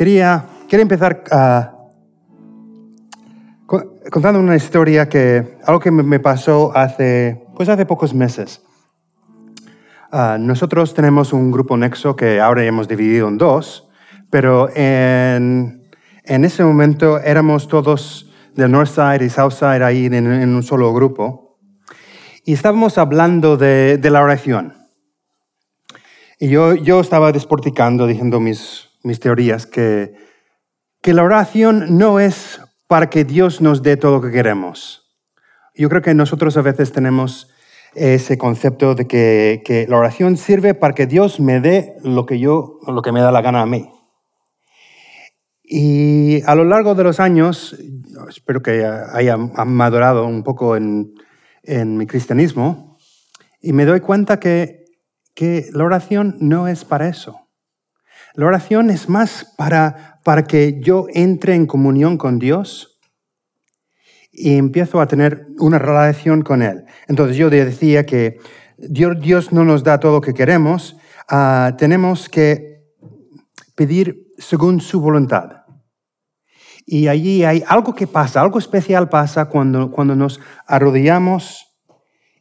quería, quería empezar co- contando una historia que, algo que me- pasó hace, pues hace pocos meses. Ah, nosotros tenemos un grupo Nexo que ahora hemos dividido en dos, pero en, en ese momento éramos todos del Northside y Southside ahí en, en un solo grupo. Y estábamos hablando de, de la oración. Y yo, yo estaba desporticando, diciendo mis, mis teorías, que, que la oración no es para que Dios nos dé todo lo que queremos. Yo creo que nosotros a veces tenemos ese concepto de que, que la oración sirve para que Dios me dé lo que yo, lo que me da la gana a mí. Y a lo largo de los años, espero que haya madurado un poco en, en mi cristianismo, y me doy cuenta que, que la oración no es para eso. La oración es más para, para que yo entre en comunión con Dios y empiezo a tener una relación con Él. Entonces yo decía que Dios, Dios no nos da todo lo que queremos, ah, tenemos que pedir según su voluntad. Y allí hay algo que pasa, algo especial pasa cuando, cuando nos arrodillamos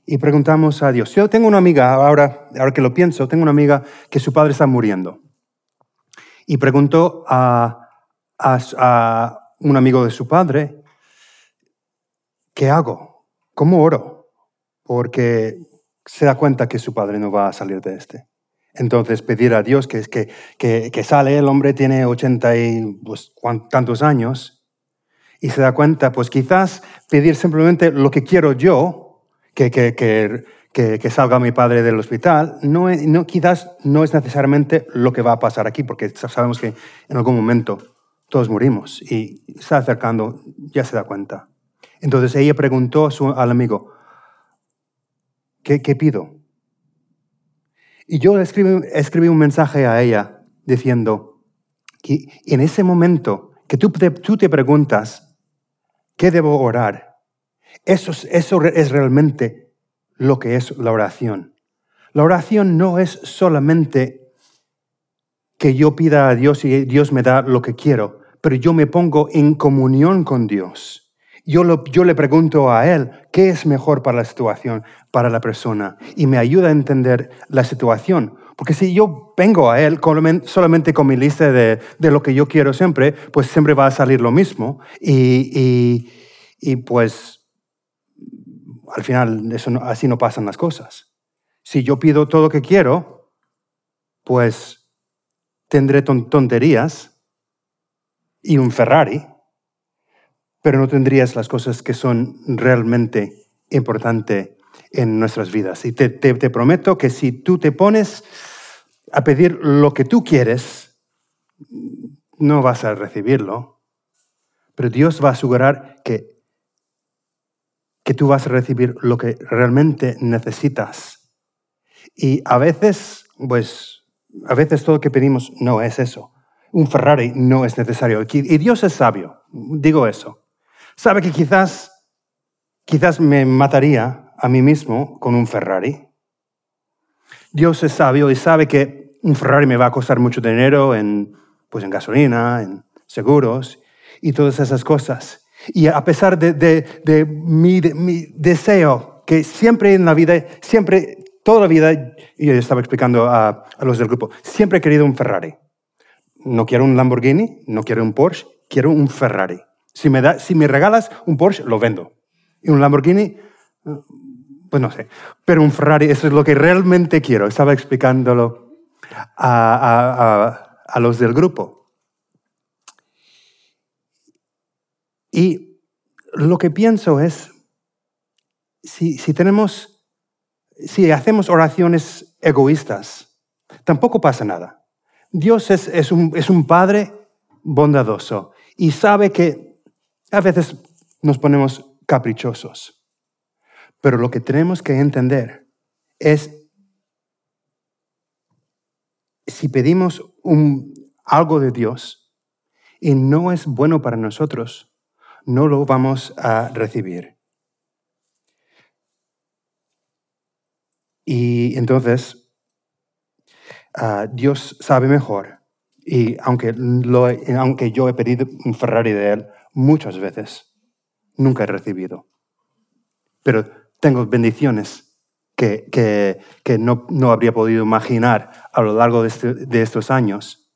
y preguntamos a Dios. Yo tengo una amiga, ahora, ahora que lo pienso, tengo una amiga que su padre está muriendo. Y preguntó a, a, un amigo de su padre, ¿qué hago? ¿Cómo oro? Porque se da cuenta que su padre no va a salir de este. Entonces pedir a Dios que, que, que, que sale, el hombre tiene ochenta y pues, tantos años, y se da cuenta, pues quizás pedir simplemente lo que quiero yo, que, que, que, que salga mi padre del hospital, no, no, quizás no es necesariamente lo que va a pasar aquí, porque sabemos que en algún momento todos morimos y está acercando, ya se da cuenta. Entonces ella preguntó a su, al amigo, ¿qué, qué pido? Y yo escribí, escribí, un mensaje a ella diciendo que en ese momento que tú te, tú te preguntas, ¿qué debo orar? Eso, eso es realmente lo que es la oración. La oración no es solamente que yo pida a Dios y Dios me da lo que quiero, pero yo me pongo en comunión con Dios. Yo, le pregunto a Él qué es mejor para la situación, para la persona, y me ayuda a entender la situación. Porque si yo vengo a Él solamente con mi lista de, de lo que yo quiero siempre, pues siempre va a salir lo mismo. Y, y pues al final eso así no pasan las cosas. Si yo pido todo lo que quiero, pues tendré tonterías y un Ferrari pero no tendrías las cosas que son realmente importantes en nuestras vidas. Y te, te, te, prometo que si tú te pones a pedir lo que tú quieres, no vas a recibirlo, pero Dios va a asegurar que, que tú vas a recibir lo que realmente necesitas. Y a veces, pues, a veces todo lo que pedimos no es eso. Un Ferrari no es necesario. Y Dios es sabio, digo eso sabe que quizás, quizás me mataría a mí mismo con un Ferrari. Dios es sabio y sabe que un Ferrari me va a costar mucho dinero en, pues en gasolina, en seguros y todas esas cosas. Y a pesar de, de, de, mi, de, mi, deseo, que siempre en la vida, siempre, toda la vida, y yo estaba explicando a, a los del grupo, siempre he querido un Ferrari. No quiero un Lamborghini, no quiero un Porsche, quiero un Ferrari. Si me, da, si me regalas un Porsche, lo vendo. Y un Lamborghini, pues no sé. Pero un Ferrari, eso es lo que realmente quiero. Estaba explicándolo a, a, a los del grupo. Y lo que pienso es, si, si tenemos, si hacemos oraciones egoístas, tampoco pasa nada. Dios es, es, un, es un Padre bondadoso y sabe que a veces nos ponemos caprichosos. Pero lo que tenemos que entender es, si pedimos un, algo de Dios y no es bueno para nosotros, no lo vamos a recibir. Y entonces, uh, Dios sabe mejor Y aunque, lo, aunque yo he pedido un Ferrari de él muchas veces, nunca he recibido. Pero tengo bendiciones que, que, que no, no, habría podido imaginar a lo largo de, este, de estos años,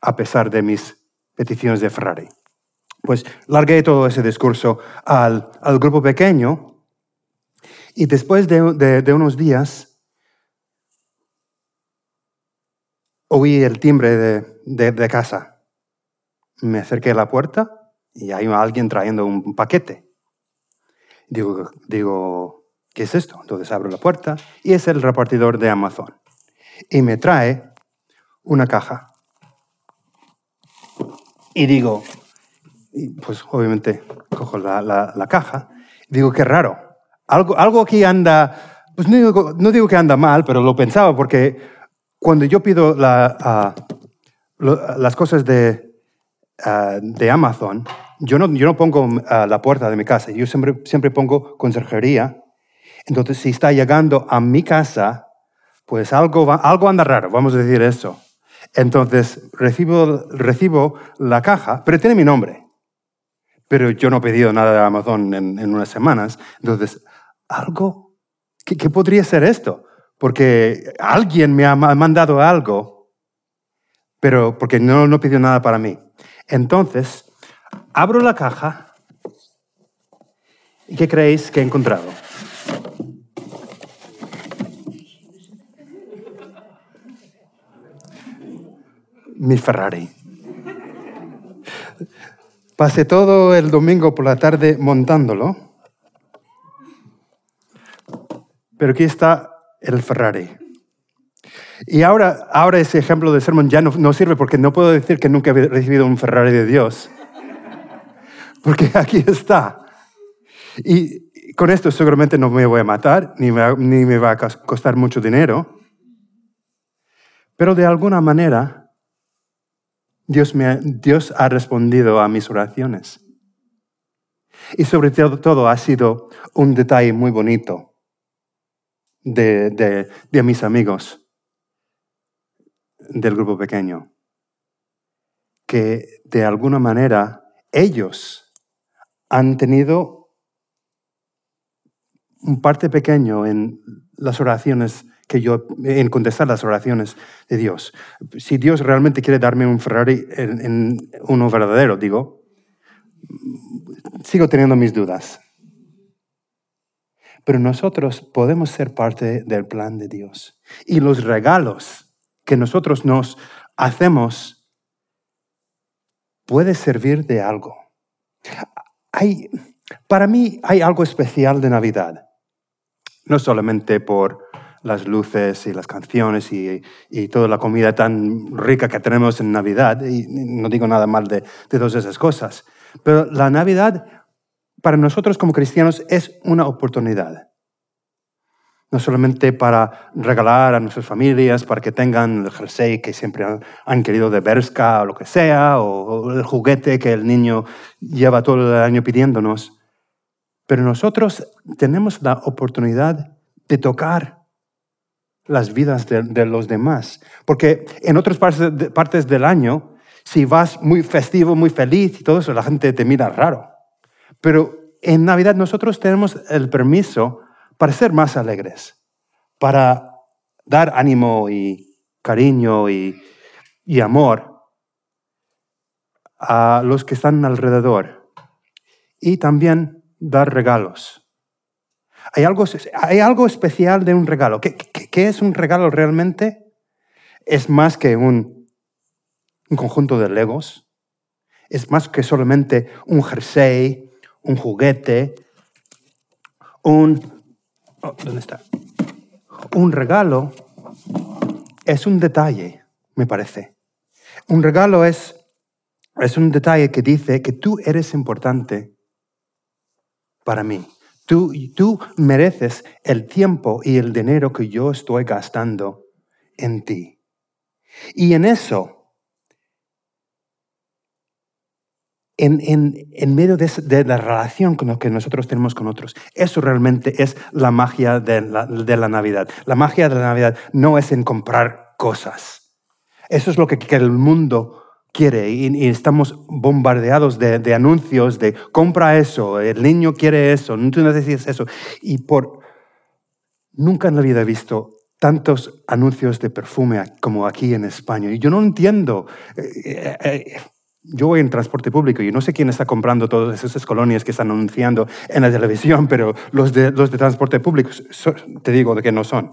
a pesar de mis peticiones de Ferrari. Pues largué todo ese discurso al, al grupo pequeño y después de, de, unos días oí el timbre de, de, casa. Me acerqué a la puerta y hay alguien trayendo un paquete. Digo, digo, ¿qué es esto? Entonces abro la puerta y es el repartidor de Amazon. Y me trae una caja. Y digo, pues obviamente cojo la, la, caja, digo, qué raro. Algo, algo aquí anda, pues no digo, no digo, que anda mal, pero lo pensaba porque cuando yo pido las cosas de, de Amazon, yo no, yo no pongo uh, la puerta de mi casa, yo siempre, siempre pongo conserjería. Entonces, si está llegando a mi casa, pues algo, algo anda raro, vamos a decir eso. Entonces, recibo, recibo la caja, pero tiene mi nombre. Pero yo no he pedido nada de Amazon en, unas semanas. Entonces, algo, ¿qué, ¿qué, podría ser esto? Porque alguien me ha mandado algo, pero porque no, no pidió nada para mí. Entonces, abro la caja y ¿qué creéis que he encontrado? Mi Ferrari. Pasé todo el domingo por la tarde montándolo, pero aquí está el Ferrari. Y ahora, ahora ese ejemplo de sermón ya no, no sirve porque no puedo decir que nunca he recibido un Ferrari de Dios porque aquí está. Y con esto seguramente no me voy a matar, ni ni me va a costar mucho dinero, pero de alguna manera Dios, me ha, Dios ha respondido a mis oraciones. Y sobre todo ha sido un detalle muy bonito de, de, de mis amigos del grupo pequeño, que de alguna manera ellos han tenido un parte pequeño en las oraciones que yo, en contestar las oraciones de Dios. Si Dios realmente quiere darme un Ferrari en, en uno verdadero, digo, sigo teniendo mis dudas. Pero nosotros podemos ser parte del plan de Dios. Y los regalos que nosotros nos hacemos puede servir de algo hay, para mí hay algo especial de Navidad. No solamente por las luces y las canciones y, y, toda la comida tan rica que tenemos en Navidad, y no digo nada mal de, de todas esas cosas, pero la Navidad para nosotros como cristianos es una oportunidad. No solamente para regalar a nuestras familias, para que tengan el jersey que siempre han, querido de Berska o lo que sea, o el juguete que el niño lleva todo el año pidiéndonos. Pero nosotros tenemos la oportunidad de tocar las vidas de, los demás. Porque en otras partes del año, si vas muy festivo, muy feliz y todo eso, la gente te mira raro. Pero en Navidad nosotros tenemos el permiso para ser más alegres, para dar ánimo y cariño y, y amor a los que están alrededor y también dar regalos. Hay algo, hay algo especial de un regalo. ¿Qué, qué, es un regalo realmente? Es más que un, un, conjunto de legos. Es más que solamente un jersey, un juguete, un Oh, ¿Dónde está? Un regalo es un detalle, me parece. Un regalo es, es un detalle que dice que tú eres importante para mí. Tú, tú mereces el tiempo y el dinero que yo estoy gastando en ti. Y en eso en, en, en medio de, la relación con lo que nosotros tenemos con otros. Eso realmente es la magia de la, de la Navidad. La magia de la Navidad no es en comprar cosas. Eso es lo que, que el mundo quiere y, estamos bombardeados de, anuncios de compra eso, el niño quiere eso, tú necesitas eso. Y por... Nunca en la vida he visto tantos anuncios de perfume como aquí en España. Y yo no entiendo. Eh, eh, eh, yo voy en transporte público y no sé quién está comprando todas esas colonias que están anunciando en la televisión, pero los de, los de transporte público, te digo de que no son.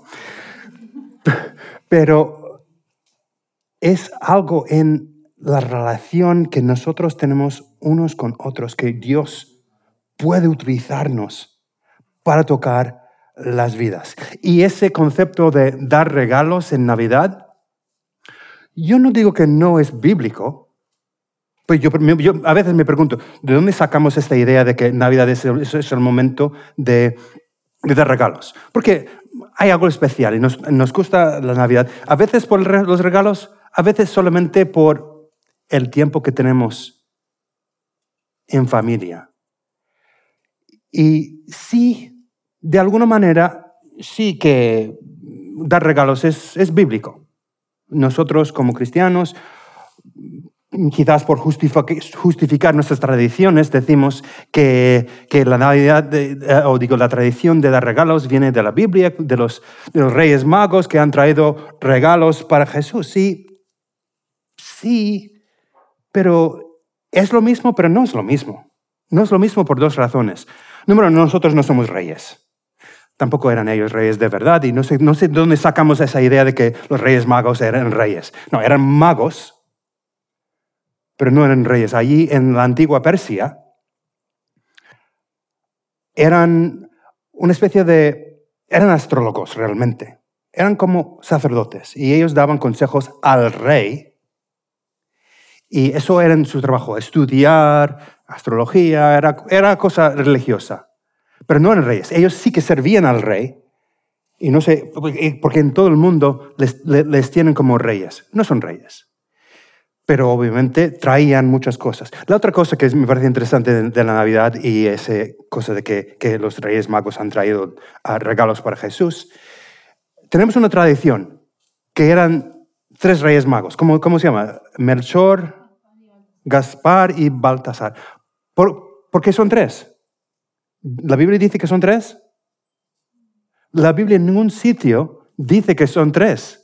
Pero es algo en la relación que nosotros tenemos unos con otros, que Dios puede utilizarnos para tocar las vidas. Y ese concepto de dar regalos en Navidad, yo no digo que no es bíblico, pues yo, a veces me pregunto, ¿de dónde sacamos esta idea de que Navidad es el, momento de, dar regalos? Porque hay algo especial y nos, nos gusta la Navidad. A veces por los regalos, a veces solamente por el tiempo que tenemos en familia. Y sí de alguna manera sí que dar regalos es, bíblico. Nosotros como cristianos, quizás por justificar nuestras tradiciones, decimos que, la Navidad, eh, o digo, la tradición de dar regalos viene de la Biblia, de los, de los reyes magos que han traído regalos para Jesús. Sí, sí, pero es lo mismo, pero no es lo mismo. No es lo mismo por dos razones. Número nosotros no somos reyes. Tampoco eran ellos reyes de verdad y no sé, no sé de dónde sacamos esa idea de que los reyes magos eran reyes. No, eran magos, pero no eran reyes. Allí en la antigua Persia eran una especie de... eran astrólogos realmente. Eran como sacerdotes y ellos daban consejos al rey. Y eso era en su trabajo, estudiar, astrología, era, era cosa religiosa pero no eran reyes. Ellos sí que servían al rey. Y no sé, porque en todo el mundo les, tienen como reyes. No son reyes. Pero obviamente traían muchas cosas. La otra cosa que me parece interesante de, la Navidad y esa cosa de que, los reyes magos han traído regalos para Jesús, tenemos una tradición que eran tres reyes magos. ¿Cómo, cómo se llama? Melchor, Gaspar y Baltasar. ¿Por, ¿Por qué son tres? ¿La Biblia dice que son tres? La Biblia en ningún sitio dice que son tres.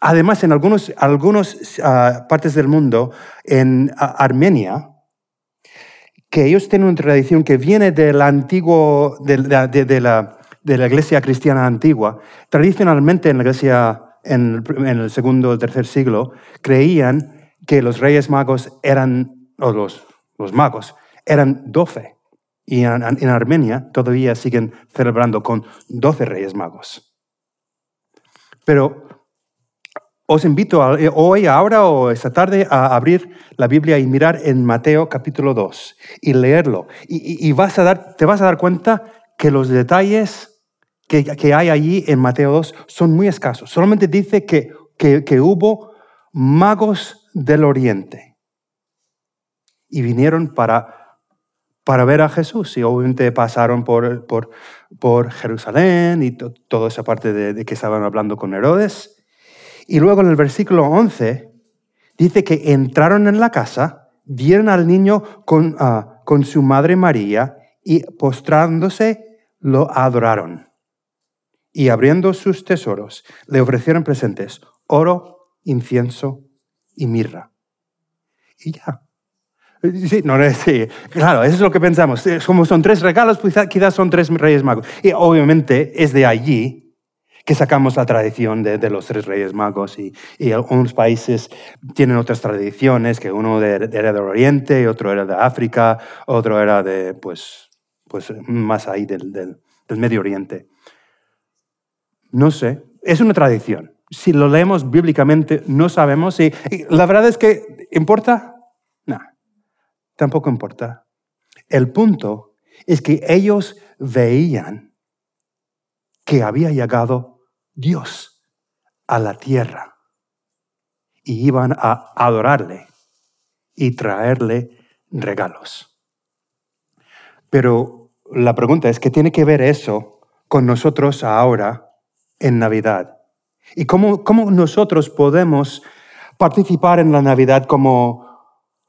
Además, en algunas algunos, ah, partes del mundo, en Armenia, que ellos tienen una tradición que viene del antiguo, de, la, iglesia cristiana antigua. Tradicionalmente en la iglesia, en, el segundo o tercer siglo, creían que los reyes magos eran, o los, los magos, eran doce. Y en, Armenia todavía siguen celebrando con 12 reyes magos. Pero os invito eh, hoy, ahora o esta tarde a abrir la Biblia y mirar en Mateo capítulo 2 y leerlo. Y, vas a dar, te vas a dar cuenta que los detalles que, que, hay allí en Mateo 2 son muy escasos. Solamente dice que, que hubo magos del oriente y vinieron para para ver a Jesús. Y obviamente pasaron por, por, por Jerusalén y toda esa parte de, que estaban hablando con Herodes. Y luego en el versículo 11 dice que entraron en la casa, vieron al niño con, ah, con su madre María y postrándose lo adoraron. Y abriendo sus tesoros, le ofrecieron presentes, oro, incienso y mirra. Y ya, Sí, no, sí, claro, eso es lo que pensamos. Como son tres regalos, pues quizás son tres reyes magos. Y obviamente es de allí que sacamos la tradición de, los tres reyes magos. Y, y, algunos países tienen otras tradiciones, que uno era del Oriente, otro era de África, otro era de, pues, pues más ahí del, del, Medio Oriente. No sé, es una tradición. Si lo leemos bíblicamente, no sabemos. Y, la verdad es que, ¿importa? tampoco importa. El punto es que ellos veían que había llegado Dios a la tierra y iban a adorarle y traerle regalos. Pero la pregunta es, ¿qué tiene que ver eso con nosotros ahora en Navidad? ¿Y cómo, cómo nosotros podemos participar en la Navidad como,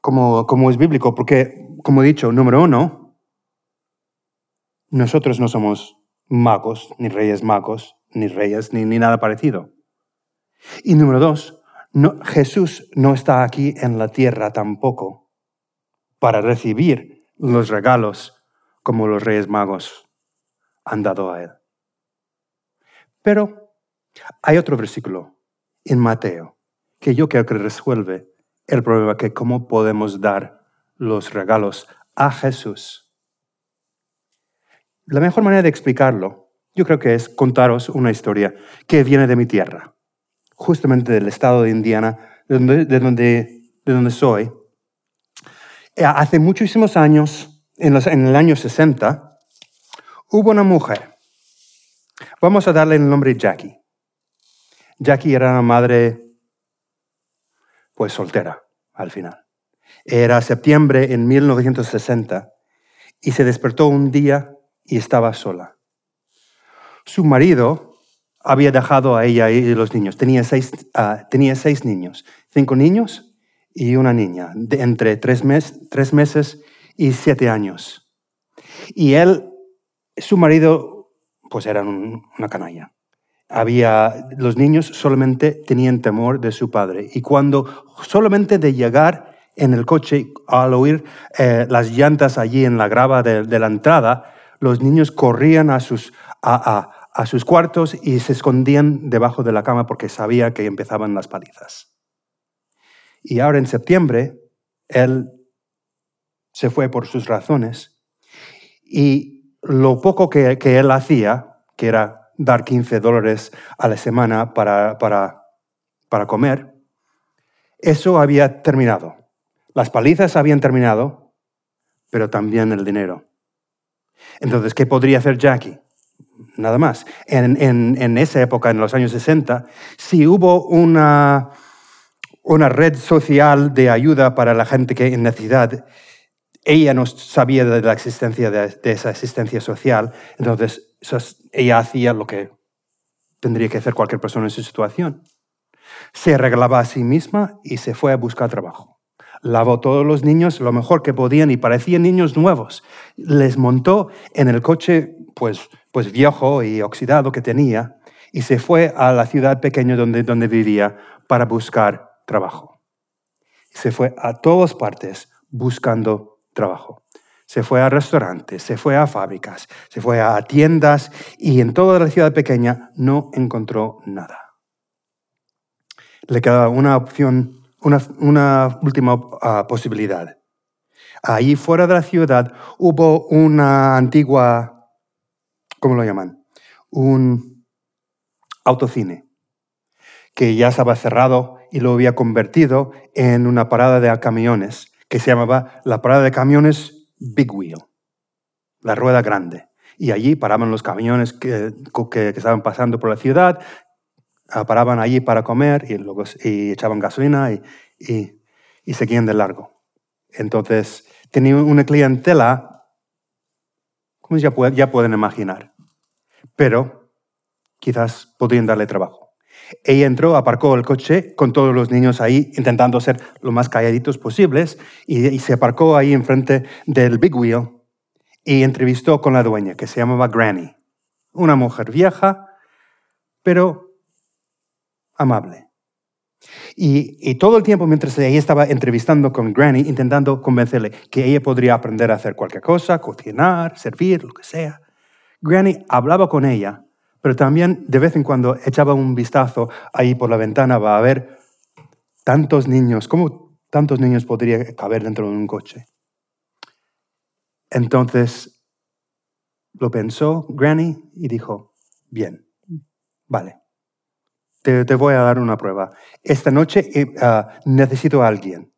como, como es bíblico, porque, como he dicho, número uno, nosotros no somos magos, ni reyes magos, ni reyes, ni, ni nada parecido. Y número dos, Jesús no está aquí en la tierra tampoco para recibir los regalos como los reyes magos han dado a él. Pero hay otro versículo en Mateo que yo creo que resuelve el problema que cómo podemos dar los regalos a Jesús. La mejor manera de explicarlo, yo creo que es contaros una historia que viene de mi tierra, justamente del estado de Indiana, de donde, de donde, de donde soy. Eh, hace muchísimos años, en, los, en el año 60, hubo una mujer. Vamos a darle el nombre Jackie. Jackie era una madre, pues soltera, al final. Era septiembre en 1960 y se despertó un día y estaba sola. Su marido había dejado a ella y los niños. Tenía seis, ah, tenía seis niños, cinco niños y una niña, de entre tres, tres meses y siete años. Y él, su marido, pues era una canalla había, los niños solamente tenían temor de su padre. Y cuando solamente de llegar en el coche, al oír eh, las llantas allí en la grava de, la entrada, los niños corrían a sus, a, sus cuartos y se escondían debajo de la cama porque sabía que empezaban las palizas. Y ahora en septiembre, él se fue por sus razones y lo poco que, que él hacía, que era dar 15 dólares a la semana para, para, para comer, eso había terminado. Las palizas habían terminado, pero también el dinero. Entonces, ¿qué podría hacer Jackie? Nada más. En, en, en esa época, en los años 60, si hubo una, una red social de ayuda para la gente que en necesidad, ella no sabía de la existencia de, esa asistencia social, entonces ella hacía lo que tendría que hacer cualquier persona en su situación. Se arreglaba a sí misma y se fue a buscar trabajo. Lavó todos los niños lo mejor que podían y parecían niños nuevos. Les montó en el coche pues, pues viejo y oxidado que tenía y se fue a la ciudad pequeña donde, donde vivía para buscar trabajo. Se fue a todas partes buscando trabajo se fue a restaurantes, se fue a fábricas, se fue a tiendas y en toda la ciudad pequeña no encontró nada. Le quedaba una opción, una, última ah, posibilidad. Ahí fuera de la ciudad hubo una antigua, ¿cómo lo llaman? Un autocine que ya estaba cerrado y lo había convertido en una parada de camiones que se llamaba la parada de camiones Big Wheel, la rueda grande. Y allí paraban los camiones que, estaban pasando por la ciudad, ah, paraban allí para comer y, echaban gasolina y, seguían de largo. Entonces, tenía una clientela, como ya, ya pueden imaginar, pero quizás podrían darle trabajo. Ella entró, aparcó el coche con todos los niños ahí, intentando ser lo más calladitos posibles, y, se aparcó ahí enfrente del Big Wheel y entrevistó con la dueña, que se llamaba Granny. Una mujer vieja, pero amable. Y, todo el tiempo mientras ella estaba entrevistando con Granny, intentando convencerle que ella podría aprender a hacer cualquier cosa, cocinar, servir, lo que sea, Granny hablaba con ella pero también de vez en cuando echaba un vistazo ahí por la ventana va a ver tantos niños, ¿cómo tantos niños podría caber dentro de un coche? Entonces lo pensó Granny y dijo, bien, vale, te, voy a dar una prueba. Esta noche eh, ah, necesito a alguien.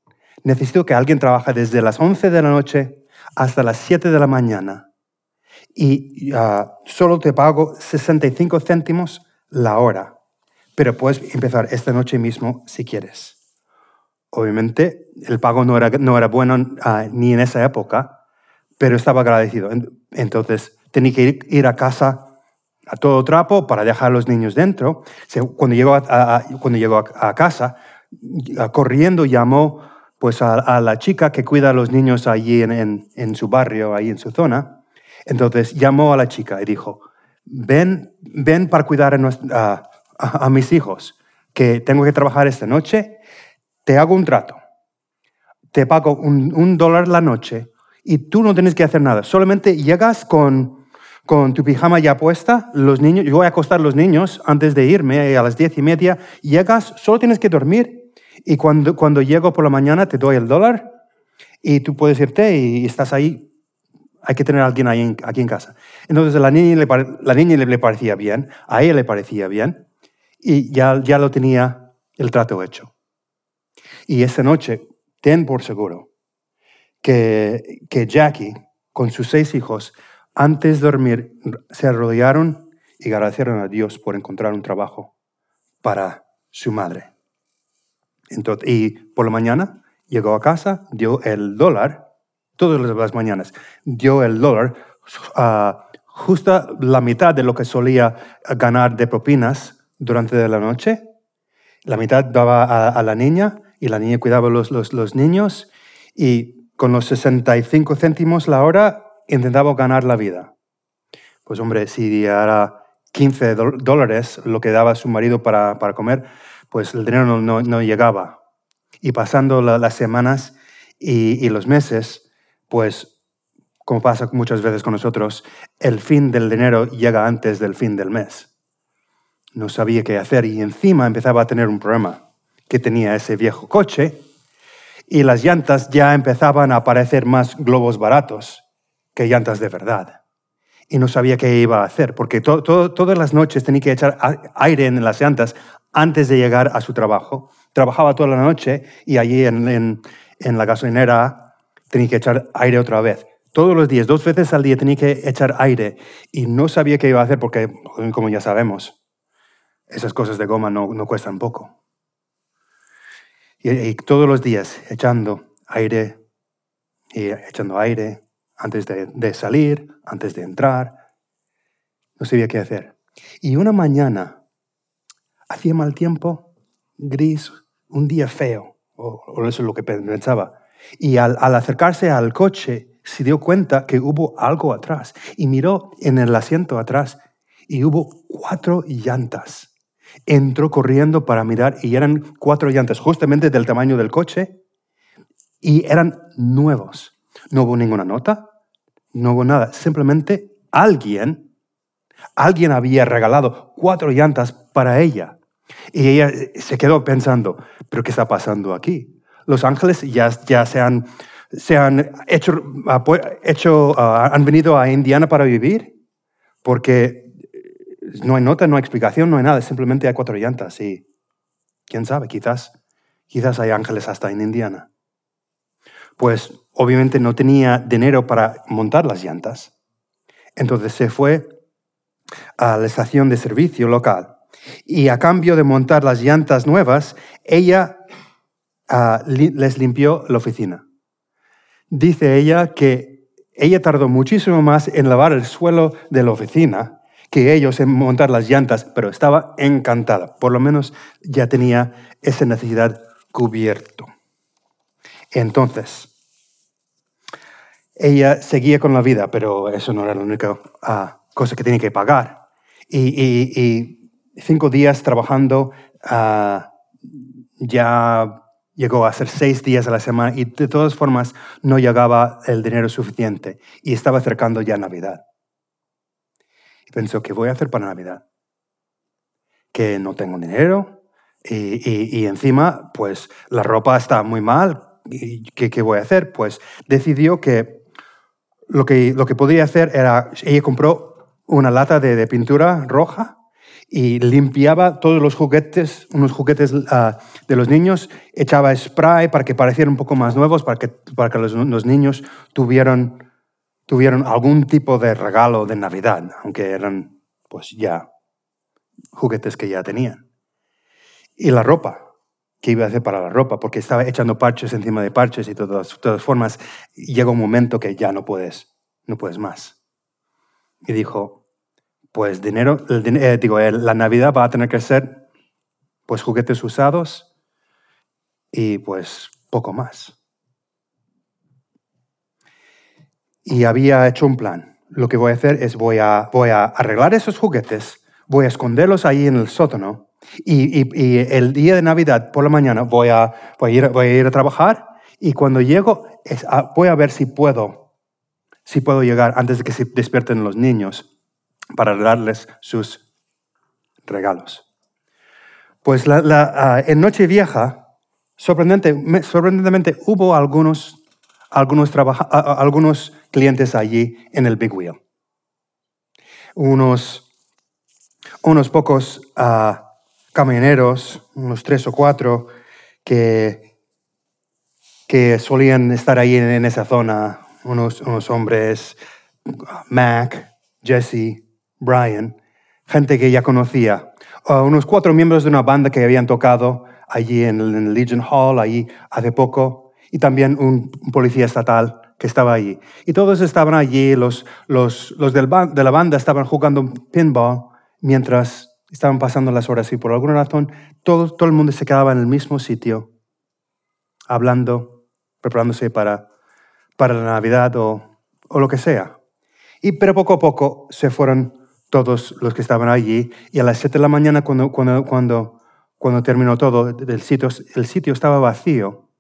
Necesito que alguien trabaje desde las 11 de la noche hasta las 7 de la mañana y ah, solo te pago 65 céntimos la hora, pero puedes empezar esta noche mismo si quieres. Obviamente el pago no era, no era bueno ah, ni en esa época, pero estaba agradecido. Entonces tenía que ir, a casa a todo trapo para dejar a los niños dentro. Cuando llegó a, cuando llegó a, casa, corriendo llamó pues a, la chica que cuida a los niños allí en, su barrio, ahí en su zona. Entonces llamó a la chica y dijo, ven, ven para cuidar a, mis hijos, que tengo que trabajar esta noche, te hago un trato, te pago un, dólar la noche y tú no tienes que hacer nada, solamente llegas con con tu pijama ya puesta, los niños, yo voy a acostar a los niños antes de irme a las diez y media, llegas, solo tienes que dormir y cuando, cuando llego por la mañana te doy el dólar y tú puedes irte y estás ahí. Hay que tener a alguien aquí en casa. Entonces a la niña, le, la niña le parecía bien, a ella le parecía bien y ya, ya lo tenía el trato hecho. Y esa noche, ten por seguro que, que Jackie, con sus seis hijos, antes de dormir, se arrodillaron y agradecieron a Dios por encontrar un trabajo para su madre. Entonces, y por la mañana llegó a casa, dio el dólar, todas las mañanas, dio el dólar, uh, justo la mitad de lo que solía ganar de propinas durante la noche. La mitad daba a, la niña y la niña cuidaba los, los, los niños y con los 65 céntimos la hora intentaba ganar la vida. Pues hombre, si era 15 dólares lo que daba su marido para, comer, pues el dinero no, llegaba. Y pasando las semanas y, los meses, pues como pasa muchas veces con nosotros, el fin del dinero llega antes del fin del mes. No sabía qué hacer y encima empezaba a tener un problema, que tenía ese viejo coche y las llantas ya empezaban a aparecer más globos baratos que llantas de verdad. Y no sabía qué iba a hacer, porque todas las noches tenía que echar aire en las llantas antes de llegar a su trabajo. Trabajaba toda la noche y allí en, la gasolinera tenía que echar aire otra vez. Todos los días, dos veces al día tenía que echar aire y no sabía qué iba a hacer porque, como ya sabemos, esas cosas de goma no, cuestan poco. y, todos los días echando aire y echando aire antes de, salir, antes de entrar. No sabía qué hacer. Y una mañana, hacía mal tiempo, gris, un día feo, o, eso es lo que pensaba. Y al, acercarse al coche, se dio cuenta que hubo algo atrás y miró en el asiento atrás y hubo cuatro llantas. Entró corriendo para mirar y eran cuatro llantas justamente del tamaño del coche y eran nuevos. No hubo ninguna nota, no hubo nada, simplemente alguien, alguien había regalado cuatro llantas para ella. Y ella se quedó pensando, ¿pero qué está pasando aquí? Los ángeles ya, ya se han, se han hecho, hecho ah, han venido a Indiana para vivir, porque no hay nota, no hay explicación, no hay nada, simplemente hay cuatro llantas y quién sabe, quizás, quizás hay ángeles hasta en Indiana. Pues obviamente no tenía dinero para montar las llantas. Entonces se fue a la estación de servicio local y a cambio de montar las llantas nuevas, ella les limpió la oficina. Dice ella que ella tardó muchísimo más en lavar el suelo de la oficina que ellos en montar las llantas, pero estaba encantada. Por lo menos ya tenía esa necesidad cubierto. Entonces, ella seguía con la vida, pero eso no era la única ah, cosa que tenía que pagar. Y, cinco días trabajando ah, ya llegó a ser seis días a la semana y de todas formas no llegaba el dinero suficiente y estaba acercando ya Navidad. Y pensó, ¿qué voy a hacer para Navidad? Que no tengo dinero y, y encima, pues la ropa está muy mal. ¿Y qué, ¿Qué voy a hacer? Pues decidió que lo que, lo que podía hacer era, ella compró una lata de, pintura roja y limpiaba todos los juguetes, unos juguetes ah, de los niños, echaba spray para que parecieran un poco más nuevos, para que, para que los, niños tuvieran, tuvieran algún tipo de regalo de Navidad, aunque eran pues ya juguetes que ya tenían. Y la ropa, qué iba a hacer para la ropa, porque estaba echando parches encima de parches y todas, todas formas, llega un momento que ya no puedes, no puedes más. Y dijo, pues dinero, eh, digo, la Navidad va a tener que ser pues juguetes usados y pues poco más. Y había hecho un plan. Lo que voy a hacer es voy a, voy a arreglar esos juguetes, voy a esconderlos ahí en el sótano y, el día de Navidad por la mañana voy a, voy a, ir, a trabajar y cuando llego voy a ver si puedo, si puedo llegar antes de que se despierten los niños para darles sus regalos. Pues uh, en Nochevieja, sorprendente, sorprendentemente, hubo algunos, algunos, algunos clientes allí en el Big Wheel. Unos, unos pocos uh, camioneros, unos tres o cuatro, que, que solían estar ahí en, esa zona, unos, unos hombres, Mac, Jesse, Brian, gente que ya conocía unos cuatro miembros de una banda que habían tocado allí en el Legion Hall, allí hace poco, y también un, policía estatal que estaba allí. Y todos estaban allí, los, los, los de la banda estaban jugando pinball mientras estaban pasando las horas y por alguna razón todo, todo el mundo se quedaba en el mismo sitio, hablando, preparándose para, para la Navidad o, o lo que sea. Y pero poco a poco se fueron todos los que estaban allí. Y a las 7 de la mañana, cuando, cuando, cuando, cuando terminó todo, el sitio, el sitio estaba vacío.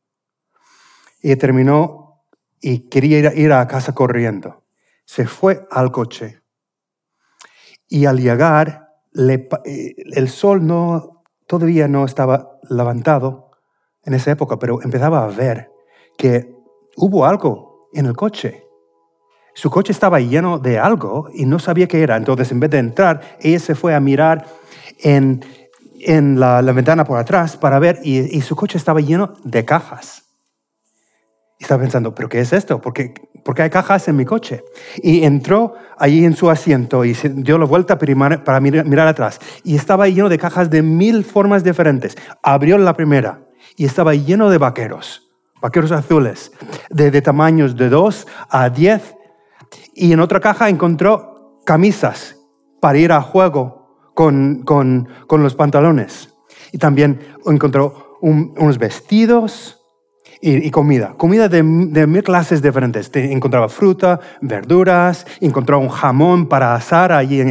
Y terminó y quería ir, ir a casa corriendo. Se fue al coche. Y al llegar, eh, el sol no, todavía no estaba levantado en esa época, pero empezaba a ver que hubo algo en el coche. Su coche estaba lleno de algo y no sabía qué era. Entonces, en vez de entrar, ella se fue a mirar en, en la, ventana por atrás para ver y, su coche estaba lleno de cajas. Y estaba pensando, ¿pero qué es esto? ¿Por qué, hay cajas en mi coche? Y entró allí en su asiento y se dio la vuelta para mirar, mirar atrás. Y estaba lleno de cajas de mil formas diferentes. Abrió la primera y estaba lleno de vaqueros vaqueros azules, de, de, tamaños de 2 a 10 y en otra caja encontró camisas para ir a juego con, con, con los pantalones. Y también encontró unos vestidos y, comida. Comida de, de, mil clases diferentes. Encontraba fruta, verduras, encontró un jamón para asar allí,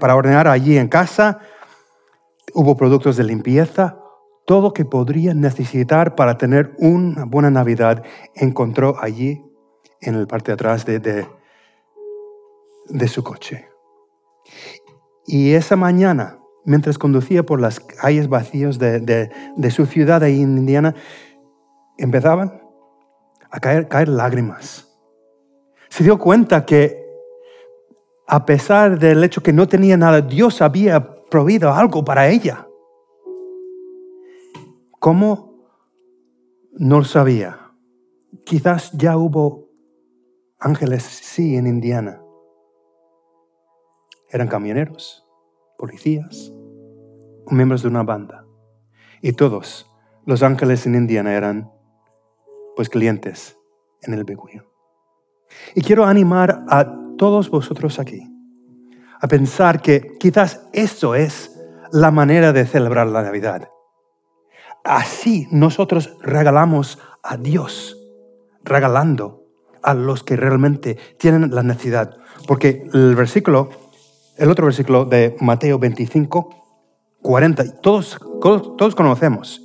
para ordenar allí en casa. Hubo productos de limpieza. Todo que podría necesitar para tener una buena Navidad encontró allí en el parte de atrás de, de, su coche. Y esa mañana, mientras conducía por las calles vacías de, de, su ciudad ahí en Indiana, empezaban a caer, caer lágrimas. Se dio cuenta que a pesar del hecho que no tenía nada, Dios había provisto algo para ella. ¿Cómo? No lo sabía. Quizás ya hubo Ángeles sí en Indiana. Eran camioneros, policías, miembros de una banda. Y todos los ángeles en Indiana eran pues clientes en el Big Y quiero animar a todos vosotros aquí a pensar que quizás eso es la manera de celebrar la Navidad. Así nosotros regalamos a Dios, regalando a los que realmente tienen la necesidad. Porque el versículo, el otro versículo de Mateo 25, 40, todos, todos conocemos.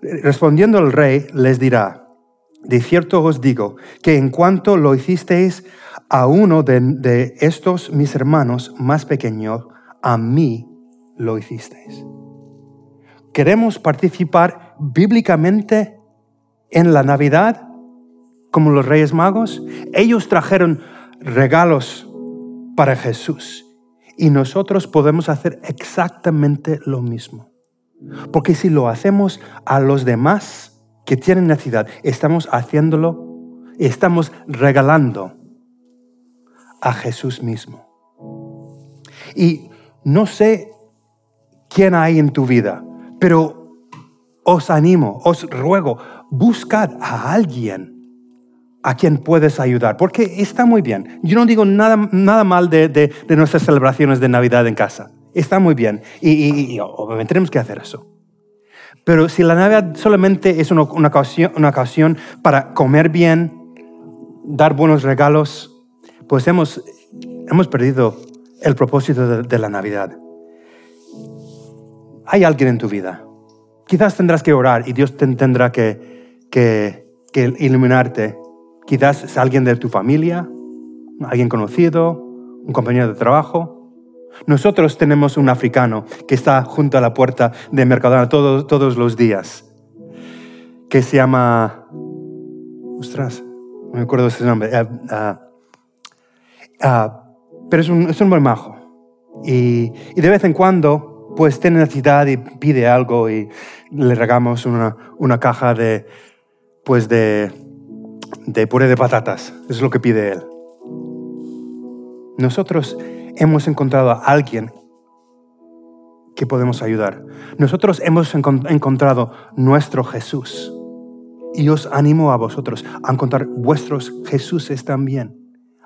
Respondiendo el rey les dirá, de cierto os digo que en cuanto lo hicisteis a uno de, de estos mis hermanos más pequeños, a mí lo hicisteis. ¿Queremos participar bíblicamente en la Navidad? Como los reyes magos, ellos trajeron regalos para Jesús. Y nosotros podemos hacer exactamente lo mismo. Porque si lo hacemos a los demás que tienen necesidad, estamos haciéndolo, estamos regalando a Jesús mismo. Y no sé quién hay en tu vida, pero os animo, os ruego, buscad a alguien a quien puedes ayudar, porque está muy bien. Yo no digo nada, nada mal de, nuestras celebraciones de Navidad en casa. Está muy bien y, obviamente tenemos que hacer eso. Pero si la Navidad solamente es una, ocasión, una ocasión para comer bien, dar buenos regalos, pues hemos, hemos perdido el propósito de, la Navidad. Hay alguien en tu vida. Quizás tendrás que orar y Dios tendrá que, que, que iluminarte. Quizás es alguien de tu familia, alguien conocido, un compañero de trabajo. Nosotros tenemos un africano que está junto a la puerta de Mercadona todos, todos los días, que se llama... Ostras, no me acuerdo ese nombre. Uh, uh, pero es un, es un buen majo. Y, y, de vez en cuando, pues tiene necesidad y pide algo y le regamos una, una caja de, pues de, de puré de patatas. Es lo que pide él. Nosotros hemos encontrado a alguien que podemos ayudar. Nosotros hemos encontrado nuestro Jesús. Y os animo a vosotros a encontrar vuestros Jesuses también.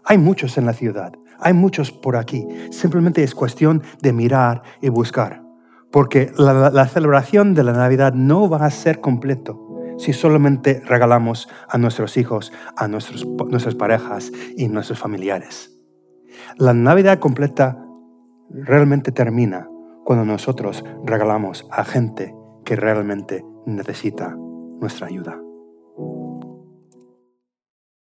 Hay muchos en la ciudad, hay muchos por aquí. Simplemente es cuestión de mirar y buscar. Porque la, celebración de la Navidad no va a ser completo si solamente regalamos a nuestros hijos, a nuestros, nuestras parejas y nuestros familiares. La Navidad completa realmente termina cuando nosotros regalamos a gente que realmente necesita nuestra ayuda.